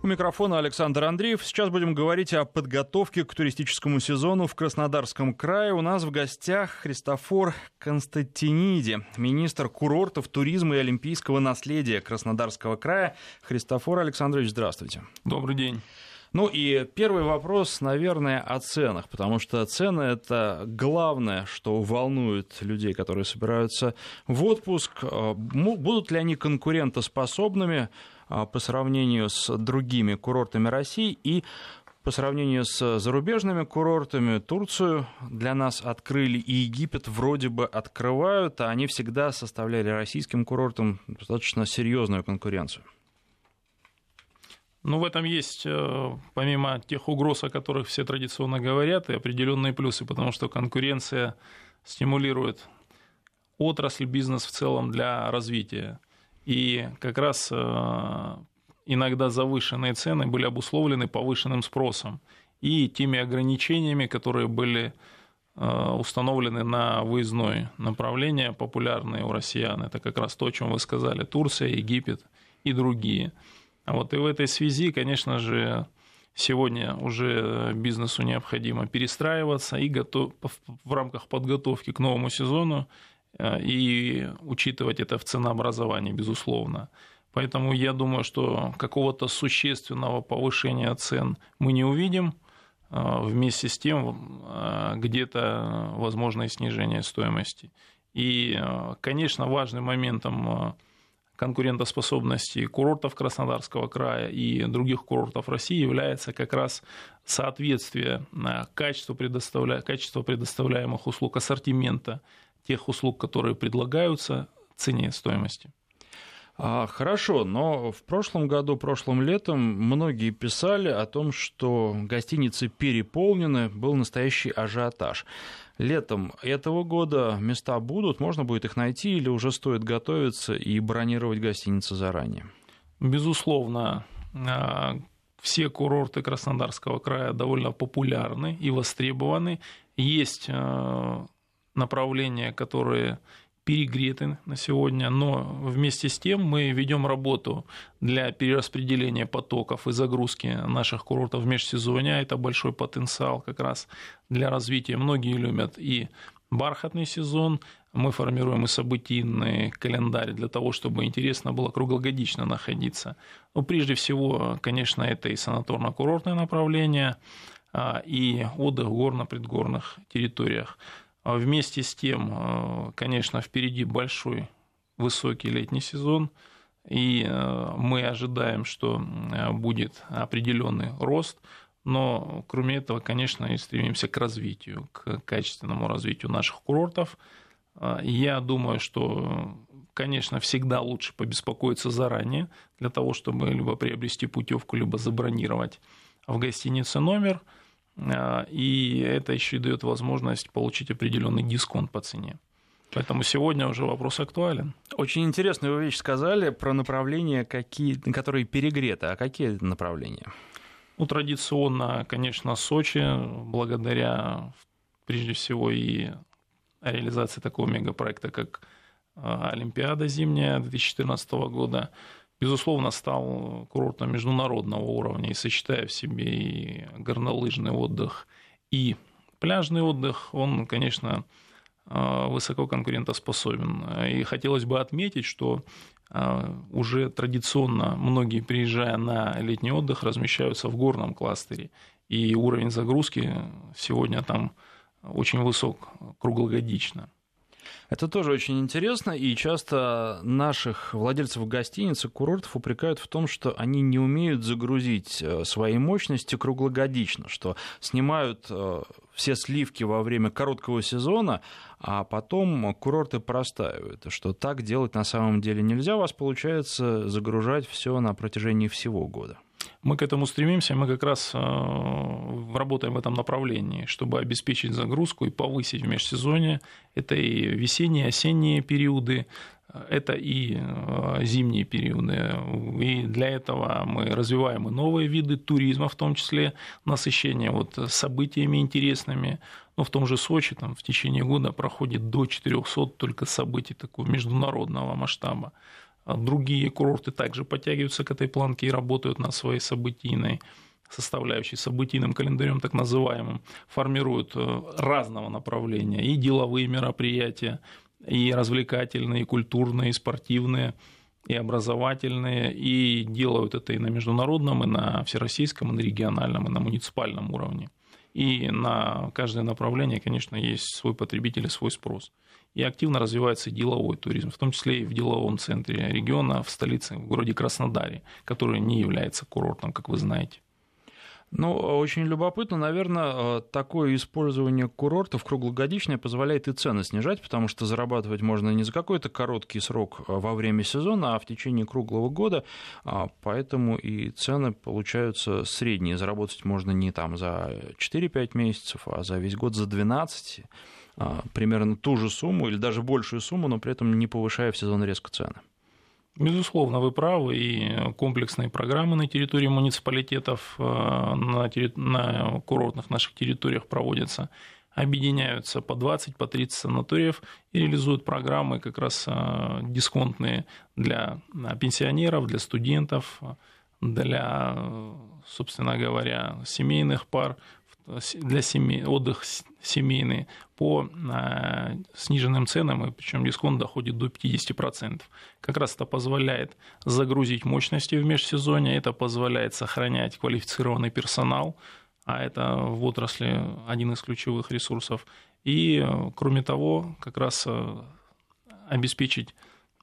У микрофона Александр Андреев. Сейчас будем говорить о подготовке к туристическому сезону в Краснодарском крае. У нас в гостях Христофор Константиниди, министр курортов, туризма и олимпийского наследия Краснодарского края. Христофор Александрович, здравствуйте. Добрый день. Ну и первый вопрос, наверное, о ценах, потому что цены — это главное, что волнует людей, которые собираются в отпуск. Э, будут ли они конкурентоспособными? А, по сравнению с другими курортами России и по сравнению с зарубежными курортами Турцию для нас открыли и Египет вроде бы открывают, а они всегда составляли российским курортам достаточно серьезную конкуренцию. Ну, в этом есть, э, помимо тех угроз, о которых все традиционно говорят, и определенные плюсы, потому что конкуренция стимулирует отрасль, бизнес в целом для развития. И как раз э, иногда завышенные цены были обусловлены повышенным спросом и теми ограничениями, которые были э, установлены на выездное направление, популярные у россиян. Это как раз то, о чем вы сказали, Турция, Египет и другие. А вот и в этой связи, конечно же, сегодня уже бизнесу необходимо перестраиваться и готов, в рамках подготовки к новому сезону и учитывать это в ценообразовании, безусловно. Поэтому я думаю, что какого-то существенного повышения цен мы не увидим. Э, вместе с тем э, где-то возможно и снижение стоимости. И, конечно, важным моментом конкурентоспособности курортов Краснодарского края и других курортов России является как раз соответствие качеству, предоставля... качеству предоставляемых услуг ассортимента тех услуг, которые предлагаются, цене стоимости. А, хорошо, но в прошлом году, прошлым летом многие писали о том, что гостиницы переполнены, был настоящий ажиотаж. Летом этого года места будут, можно будет их найти или уже стоит готовиться и бронировать гостиницы заранее? Безусловно, а, все курорты Краснодарского края довольно популярны и востребованы. Есть а, направления, которые перегреты на сегодня, но вместе с тем мы ведем работу для перераспределения потоков и загрузки наших курортов в межсезонье. Это большой потенциал как раз для развития. Многие любят и бархатный сезон, мы формируем и событийный календарь для того, чтобы интересно было круглогодично находиться. Но прежде всего, конечно, это и санаторно-курортное направление, а, и отдых в горно-предгорных территориях. А вместе с тем, э, конечно, впереди большой высокий летний сезон, и э, мы ожидаем, что э, будет определенный рост, но кроме этого, конечно, и стремимся к развитию, к качественному развитию наших курортов. Я думаю, что, конечно, всегда лучше побеспокоиться заранее для того, чтобы либо приобрести путевку, либо забронировать в гостинице номер – и это еще и дает возможность получить определенный дисконт по цене. Поэтому сегодня уже вопрос актуален. Очень интересную вы вещь сказали про направления, какие, которые перегреты. А какие это направления? Ну, традиционно, конечно, Сочи, благодаря, прежде всего, и реализации такого мегапроекта, как а, Олимпиада зимняя 2014 года, безусловно, стал курортом международного уровня и сочетая в себе и горнолыжный отдых, и пляжный отдых, он, конечно, э, высоко конкурентоспособен. И хотелось бы отметить, что э, уже традиционно многие, приезжая на летний отдых, размещаются в горном кластере. И уровень загрузки сегодня там очень высок круглогодично. Это тоже очень интересно, и часто наших владельцев гостиниц и курортов упрекают в том, что они не умеют загрузить э, свои мощности круглогодично, что снимают э, все сливки во время короткого сезона, а потом курорты простаивают, что так делать на самом деле нельзя, у вас получается загружать все на протяжении всего года. Мы к этому стремимся, мы как раз э, работаем в этом направлении, чтобы обеспечить загрузку и повысить в межсезонье. Это и весенние, осенние периоды, это и э, зимние периоды. И для этого мы развиваем и новые виды туризма, в том числе насыщение вот событиями интересными. Но в том же Сочи там, в течение года проходит до 400 только событий такого международного масштаба. Другие курорты также подтягиваются к этой планке и работают над своей событийной составляющей, событийным календарем так называемым, формируют э, разного направления и деловые мероприятия, и развлекательные, и культурные, и спортивные, и образовательные, и делают это и на международном, и на всероссийском, и на региональном, и на муниципальном уровне. И на каждое направление, конечно, есть свой потребитель и свой спрос. И активно развивается деловой туризм, в том числе и в деловом центре региона, в столице, в городе Краснодаре, который не является курортом, как вы знаете. Ну, очень любопытно, наверное, э, такое использование курортов круглогодичное позволяет и цены снижать, потому что зарабатывать можно не за какой-то короткий срок э, во время сезона, а в течение круглого года, а, поэтому и цены получаются средние. Заработать можно не там за 4-5 месяцев, а за весь год за 12 а, примерно ту же сумму или даже большую сумму, но при этом не повышая в сезон резко цены. Безусловно, вы правы, и комплексные программы на территории муниципалитетов, э, на, терри... на курортных наших территориях проводятся, объединяются по 20, по 30 санаториев и реализуют программы как раз э, дисконтные для пенсионеров, для студентов, для, собственно говоря, семейных пар, для семей, отдых семейный по а, сниженным ценам, и причем дисконт доходит до 50%. Как раз это позволяет загрузить мощности в межсезонье, это позволяет сохранять квалифицированный персонал, а это в отрасли один из ключевых ресурсов. И, кроме того, как раз а, обеспечить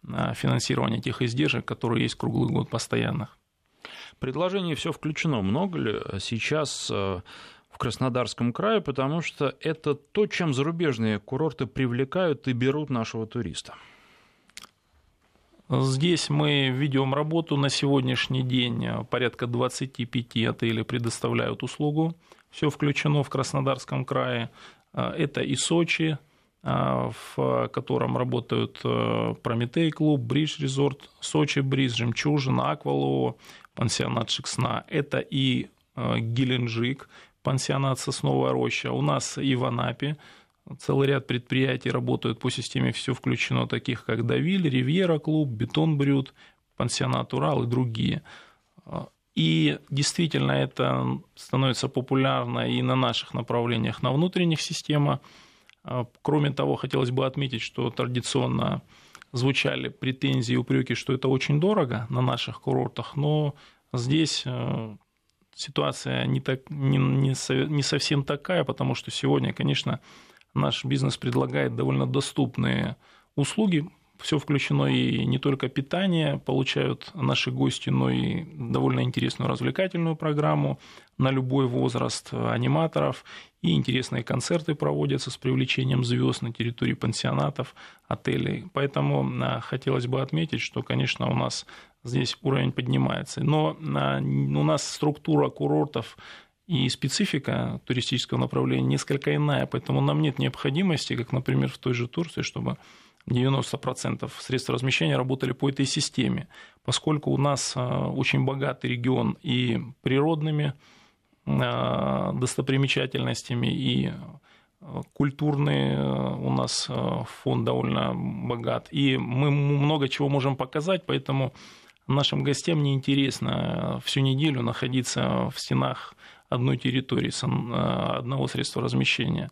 а, финансирование тех издержек, которые есть круглый год постоянных. Предложение все включено. Много ли сейчас в Краснодарском крае, потому что это то, чем зарубежные курорты привлекают и берут нашего туриста. Здесь мы ведем работу на сегодняшний день. Порядка 25 отелей предоставляют услугу. Все включено в Краснодарском крае. Это и Сочи, в котором работают э, Прометей клуб, Бридж Резорт, Сочи Бриз, Жемчужина, Аквалоо, пансионат Шиксна. Это и э, Геленджик, пансионат «Сосновая роща». У нас и в Анапе целый ряд предприятий работают по системе «Все включено», таких как «Давиль», «Ривьера клуб», «Бетон Брют», пансионат «Урал» и другие. И действительно это становится популярно и на наших направлениях, на внутренних системах. Кроме того, хотелось бы отметить, что традиционно звучали претензии и упреки, что это очень дорого на наших курортах, но здесь э, ситуация не, так, не, не, не совсем такая, потому что сегодня, конечно, наш бизнес предлагает довольно доступные услуги. Все включено и не только питание получают наши гости, но и довольно интересную развлекательную программу на любой возраст аниматоров. И интересные концерты проводятся с привлечением звезд на территории пансионатов, отелей. Поэтому а, хотелось бы отметить, что, конечно, у нас здесь уровень поднимается. Но а, у нас структура курортов и специфика туристического направления несколько иная, поэтому нам нет необходимости, как, например, в той же Турции, чтобы 90% средств размещения работали по этой системе, поскольку у нас а, очень богатый регион и природными а, достопримечательностями, и культурный у нас фонд довольно богат, и мы много чего можем показать, поэтому нашим гостям неинтересно всю неделю находиться в стенах одной территории, одного средства размещения.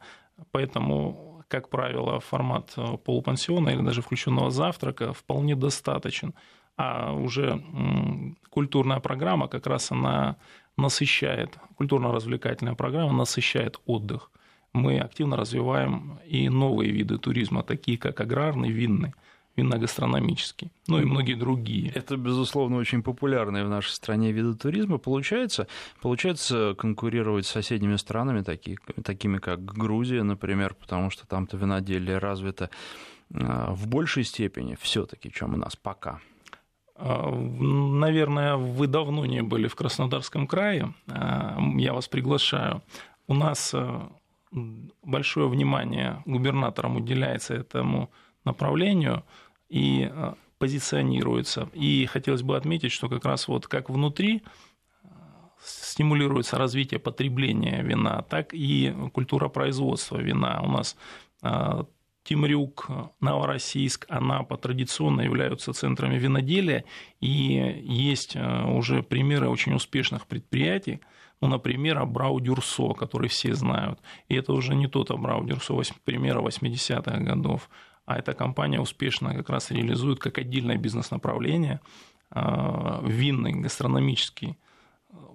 Поэтому, как правило, формат полупансиона или даже включенного завтрака вполне достаточен. А уже культурная программа как раз она насыщает, культурно-развлекательная программа насыщает отдых. Мы активно развиваем и новые виды туризма, такие как аграрный, винный винно-гастрономический, ну и многие другие. Это, безусловно, очень популярные в нашей стране виды туризма. Получается, получается конкурировать с соседними странами, такие, такими как Грузия, например, потому что там-то виноделие развито а, в большей степени все-таки, чем у нас пока. А, наверное, вы давно не были в Краснодарском крае. А, я вас приглашаю. У нас большое внимание губернаторам уделяется этому направлению и э, позиционируется. И хотелось бы отметить, что как раз вот как внутри э, стимулируется развитие потребления вина, так и культура производства вина. У нас э, Темрюк, Новороссийск, Анапа традиционно являются центрами виноделия, и есть уже примеры очень успешных предприятий, ну, например, Абрау Дюрсо, который все знают. И это уже не тот Абрау Дюрсо примера 80-х годов, а эта компания успешно как раз реализует как отдельное бизнес-направление винный гастрономический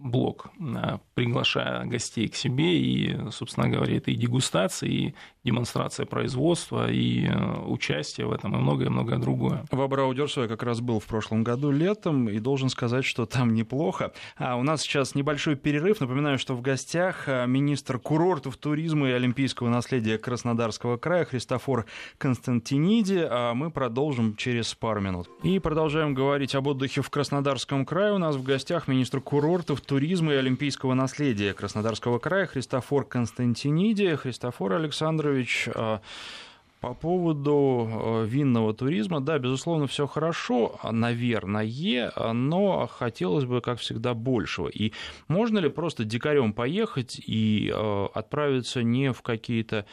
блок, э, приглашая гостей к себе, и, собственно говоря, это и дегустация, и демонстрация производства, и э, участие в этом, и многое-многое другое. В Абраудерсу я как раз был в прошлом году летом, и должен сказать, что там неплохо. А у нас сейчас небольшой перерыв. Напоминаю, что в гостях э, министр курортов, туризма и олимпийского наследия Краснодарского края Христофор Константиниди. А мы продолжим через пару минут. И продолжаем говорить об отдыхе в Краснодарском крае. У нас в гостях министр курортов, туризма и олимпийского наследия Краснодарского края Христофор Константиниди. Христофор Александрович, а, по поводу а, винного туризма, да, безусловно, все хорошо, наверное, но хотелось бы, как всегда, большего. И можно ли просто дикарем поехать и а, отправиться не в какие-то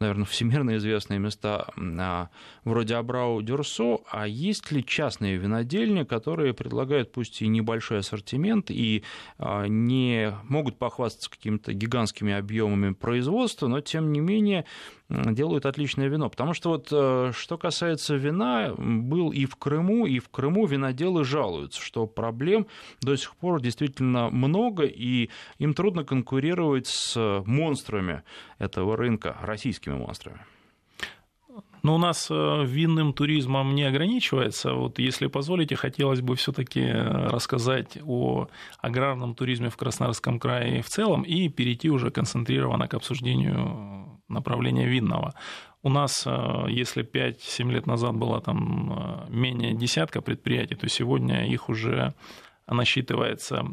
наверное, всемирно известные места а, вроде Абрау Дюрсо, а есть ли частные винодельни, которые предлагают пусть и небольшой ассортимент, и а, не могут похвастаться какими-то гигантскими объемами производства, но тем не менее делают отличное вино. Потому что вот э, что касается вина, был и в Крыму, и в Крыму виноделы жалуются, что проблем до сих пор действительно много, и им трудно конкурировать с монстрами этого рынка, российскими монстрами. Но у нас э, винным туризмом не ограничивается. Вот если позволите, хотелось бы все-таки рассказать о аграрном туризме в Краснодарском крае в целом и перейти уже концентрированно к обсуждению направления винного. У нас, э, если 5-7 лет назад было там э, менее десятка предприятий, то сегодня их уже насчитывается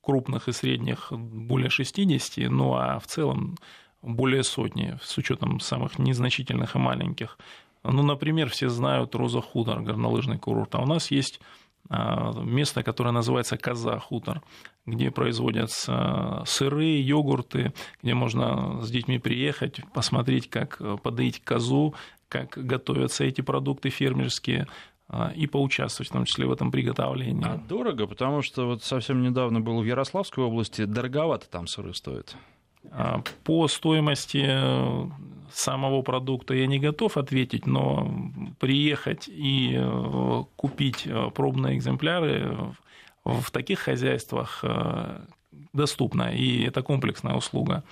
крупных и средних более 60, ну а в целом более сотни, с учетом самых незначительных и маленьких. Ну, например, все знают Роза Хутор, горнолыжный курорт. А у нас есть а, место, которое называется Коза Хутор, где производятся сыры, йогурты, где можно с детьми приехать, посмотреть, как подоить козу, как готовятся эти продукты фермерские, а, и поучаствовать, в том числе в этом приготовлении. А дорого, потому что вот совсем недавно был в Ярославской области, дороговато там сыры стоят. А, по стоимости э, самого продукта я не готов ответить, но приехать и э, купить э, пробные экземпляры в таких хозяйствах доступно, и это комплексная услуга.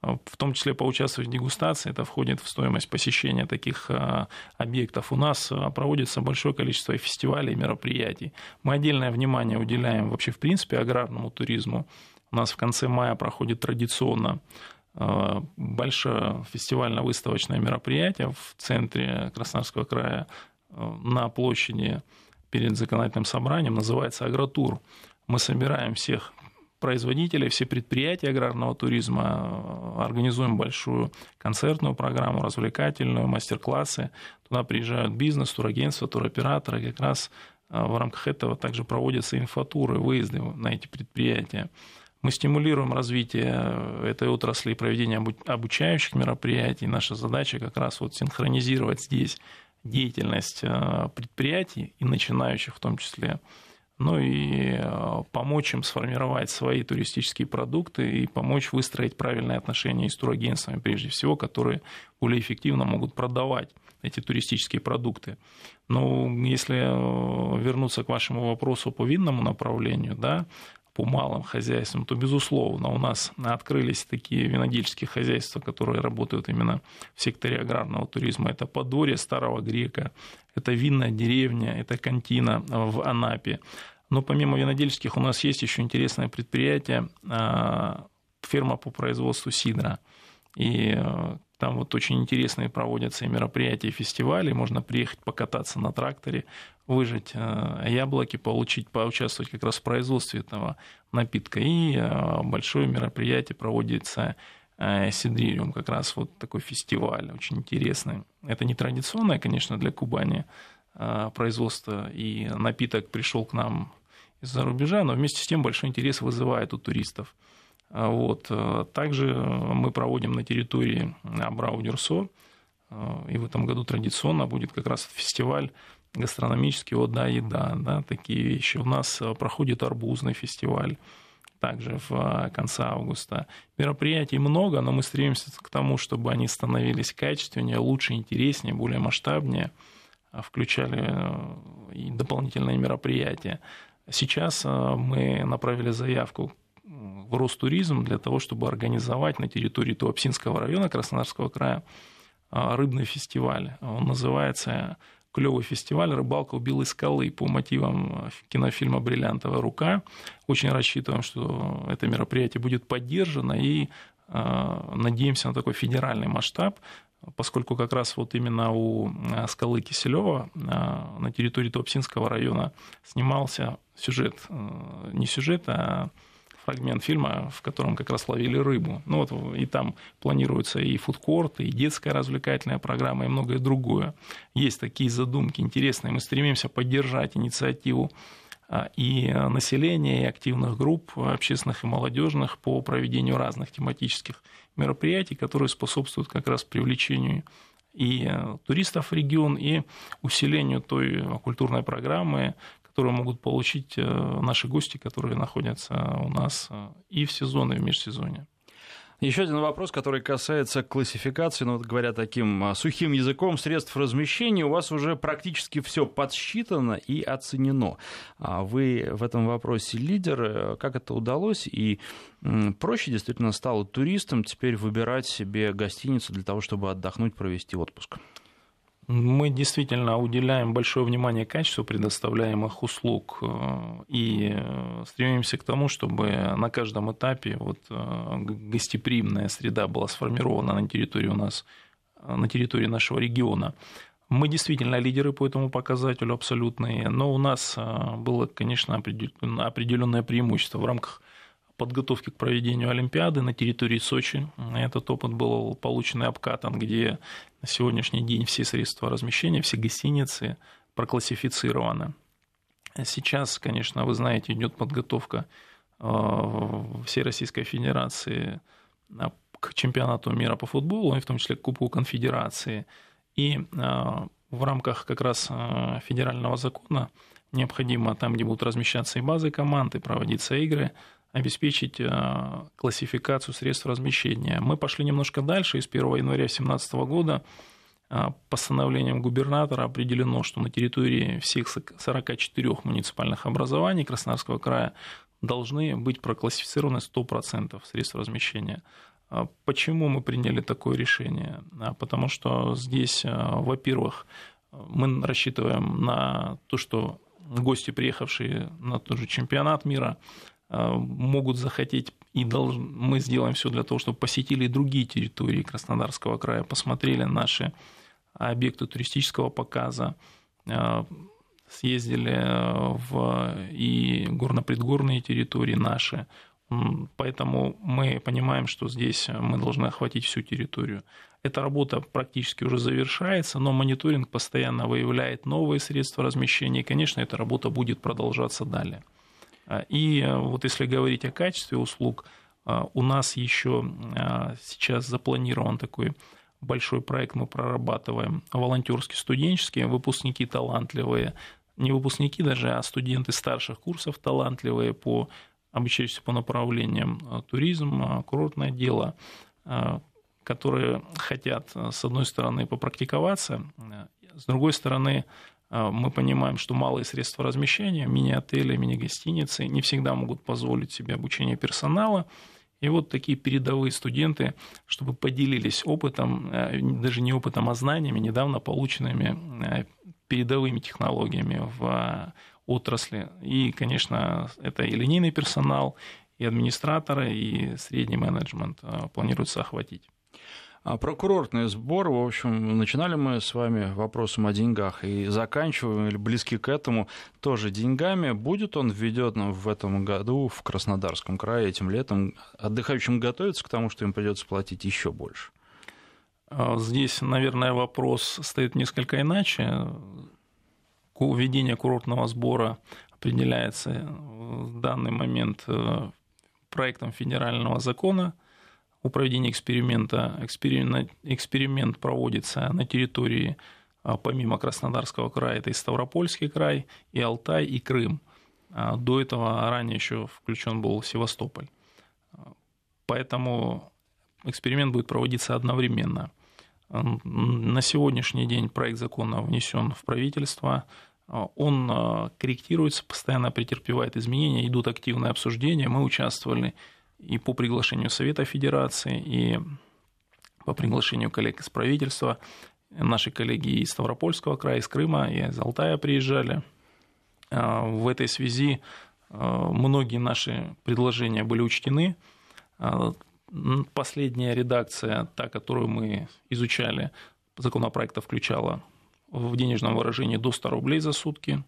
В том числе поучаствовать в дегустации, это входит в стоимость посещения таких объектов. У нас проводится большое количество фестивалей и мероприятий. Мы отдельное внимание уделяем вообще в принципе аграрному туризму. У нас в конце мая проходит традиционно э, большое фестивально-выставочное мероприятие в центре Краснодарского края э, на площади перед законодательным собранием, называется «Агротур». Мы собираем всех производителей, все предприятия аграрного туризма, э, организуем большую концертную программу, развлекательную, мастер-классы. Туда приезжают бизнес, турагентства, туроператоры. Как раз в рамках этого также проводятся инфотуры, выезды на эти предприятия. Мы стимулируем развитие этой отрасли и проведение обучающих мероприятий. Наша задача как раз вот синхронизировать здесь деятельность э, предприятий и начинающих в том числе, ну и э, помочь им сформировать свои туристические продукты и помочь выстроить правильные отношения с турагентствами, прежде всего, которые более эффективно могут продавать эти туристические продукты. Но если э, вернуться к вашему вопросу по винному направлению, да, по малым хозяйствам, то, безусловно, у нас открылись такие винодельческие хозяйства, которые работают именно в секторе аграрного туризма. Это Подорье Старого Грека, это винная деревня, это Кантина в Анапе. Но помимо винодельческих у нас есть еще интересное предприятие, а, ферма по производству сидра. И э, там вот очень интересные проводятся и мероприятия, и фестивали. Можно приехать покататься на тракторе, выжать э, яблоки, получить, поучаствовать как раз в производстве этого напитка. И э, большое мероприятие проводится э, Сидририум, как раз вот такой фестиваль, очень интересный. Это не традиционное, конечно, для Кубани производство, и напиток пришел к нам из-за рубежа, но вместе с тем большой интерес вызывает у туристов. Вот. Также мы проводим на территории Абрау-Дюрсо и в этом году традиционно будет как раз фестиваль гастрономический «О, еда». Да, такие вещи. У нас проходит арбузный фестиваль также в конце августа. Мероприятий много, но мы стремимся к тому, чтобы они становились качественнее, лучше, интереснее, более масштабнее, включали и дополнительные мероприятия. Сейчас мы направили заявку в Ростуризм для того, чтобы организовать на территории Туапсинского района Краснодарского края а, рыбный фестиваль. Он называется клевый фестиваль «Рыбалка у Белой скалы» по мотивам кинофильма «Бриллиантовая рука». Очень рассчитываем, что это мероприятие будет поддержано и а, надеемся на такой федеральный масштаб, поскольку как раз вот именно у а, скалы Киселева на территории Туапсинского района снимался сюжет, не сюжет, а фрагмент фильма, в котором как раз ловили рыбу. Ну вот и там планируется и фудкорт, и детская развлекательная программа, и многое другое. Есть такие задумки интересные. Мы стремимся поддержать инициативу а, и населения, и активных групп общественных и молодежных по проведению разных тематических мероприятий, которые способствуют как раз привлечению и туристов в регион, и усилению той культурной программы, которые могут получить э, наши гости, которые находятся у нас э, и в сезон, и в межсезонье. Еще один вопрос, который касается классификации, ну вот говоря таким а, сухим языком, средств размещения, у вас уже практически все подсчитано и оценено. А вы в этом вопросе лидер, э, как это удалось, и проще действительно стало туристам теперь выбирать себе гостиницу для того, чтобы отдохнуть, провести отпуск? Мы действительно уделяем большое внимание качеству предоставляемых услуг э, и э, стремимся к тому, чтобы на каждом этапе вот э, гостеприимная среда была сформирована на территории у нас, на территории нашего региона. Мы действительно лидеры по этому показателю абсолютные, но у нас было, конечно, определенное преимущество в рамках подготовки к проведению Олимпиады на территории Сочи. Этот опыт был получен и обкатан, где на сегодняшний день все средства размещения, все гостиницы проклассифицированы. Сейчас, конечно, вы знаете, идет подготовка э, всей Российской Федерации э, к чемпионату мира по футболу, и в том числе к Кубку Конфедерации. И э, в рамках как раз федерального закона необходимо там, где будут размещаться и базы команд, и проводиться игры, обеспечить э, классификацию средств размещения. Мы пошли немножко дальше. И с 1 января 2017 года э, постановлением губернатора определено, что на территории всех 44 муниципальных образований Краснодарского края должны быть проклассифицированы 100% средств размещения. А почему мы приняли такое решение? Потому что здесь, э, во-первых, мы рассчитываем на то, что гости, приехавшие на тот же чемпионат мира, Э, могут захотеть и должны, мы сделаем все для того, чтобы посетили другие территории Краснодарского края, посмотрели наши объекты туристического показа, э, съездили в и горно-предгорные территории наши. Поэтому мы понимаем, что здесь мы должны охватить всю территорию. Эта работа практически уже завершается, но мониторинг постоянно выявляет новые средства размещения, и, конечно, эта работа будет продолжаться далее. А, и э, вот если говорить о качестве услуг, а, у нас еще а, сейчас запланирован такой большой проект, мы прорабатываем волонтерский, студенческий, выпускники талантливые, не выпускники даже, а студенты старших курсов талантливые по обучающиеся по направлениям туризм, курортное дело, которые хотят, с одной стороны, попрактиковаться, с другой стороны, мы понимаем, что малые средства размещения, мини-отели, мини-гостиницы не всегда могут позволить себе обучение персонала. И вот такие передовые студенты, чтобы поделились опытом, э, даже не опытом, а знаниями, недавно полученными э, передовыми технологиями в отрасли. И, конечно, это и линейный персонал, и администраторы, и средний менеджмент планируется охватить. А прокурортный сбор, в общем, начинали мы с вами вопросом о деньгах и заканчиваем, или близки к этому, тоже деньгами. Будет он введен в этом году в Краснодарском крае этим летом? Отдыхающим готовятся к тому, что им придется платить еще больше? А, здесь, наверное, вопрос стоит несколько иначе. Введение курортного сбора определяется в данный момент э, проектом федерального закона – о проведении эксперимента. Эксперимент, проводится на территории, а, помимо Краснодарского края, это и Ставропольский край, и Алтай, и Крым. А, до этого ранее еще включен был Севастополь. Поэтому эксперимент будет проводиться одновременно. На сегодняшний день проект закона внесен в правительство. Он корректируется, постоянно претерпевает изменения, идут активные обсуждения. Мы участвовали и по приглашению Совета Федерации, и по приглашению коллег из правительства. Наши коллеги из Ставропольского края, из Крыма и из Алтая приезжали. А, в этой связи а, многие наши предложения были учтены. А, последняя редакция, та, которую мы изучали, законопроекта включала в денежном выражении до 100 рублей за сутки.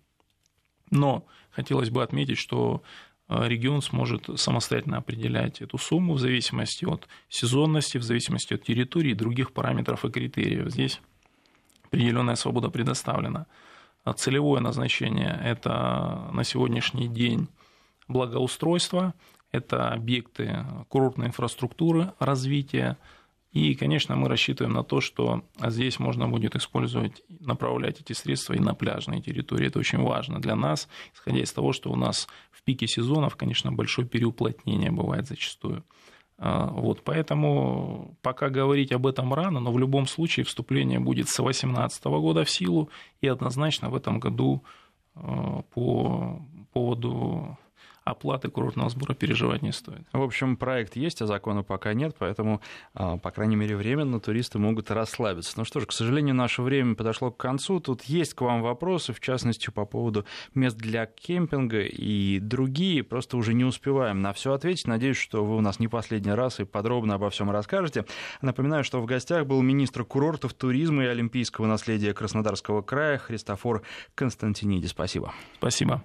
Но хотелось бы отметить, что регион сможет самостоятельно определять эту сумму в зависимости от сезонности, в зависимости от территории и других параметров и критериев. Здесь определенная свобода предоставлена. А целевое назначение – это на сегодняшний день благоустройство, это объекты курортной инфраструктуры, развития – и, конечно, мы рассчитываем на то, что здесь можно будет использовать, направлять эти средства и на пляжные территории. Это очень важно для нас, исходя из того, что у нас в пике сезонов, конечно, большое переуплотнение бывает зачастую. А, вот, поэтому пока говорить об этом рано, но в любом случае вступление будет с 2018 года в силу, и однозначно в этом году а, по поводу оплаты курортного сбора переживать не стоит. В общем, проект есть, а закона пока нет, поэтому, а, по крайней мере, временно туристы могут расслабиться. Ну что ж, к сожалению, наше время подошло к концу. Тут есть к вам вопросы, в частности, по поводу мест для кемпинга и другие. Просто уже не успеваем на все ответить. Надеюсь, что вы у нас не последний раз и подробно обо всем расскажете. Напоминаю, что в гостях был министр курортов, туризма и олимпийского наследия Краснодарского края Христофор Константиниди. Спасибо. Спасибо.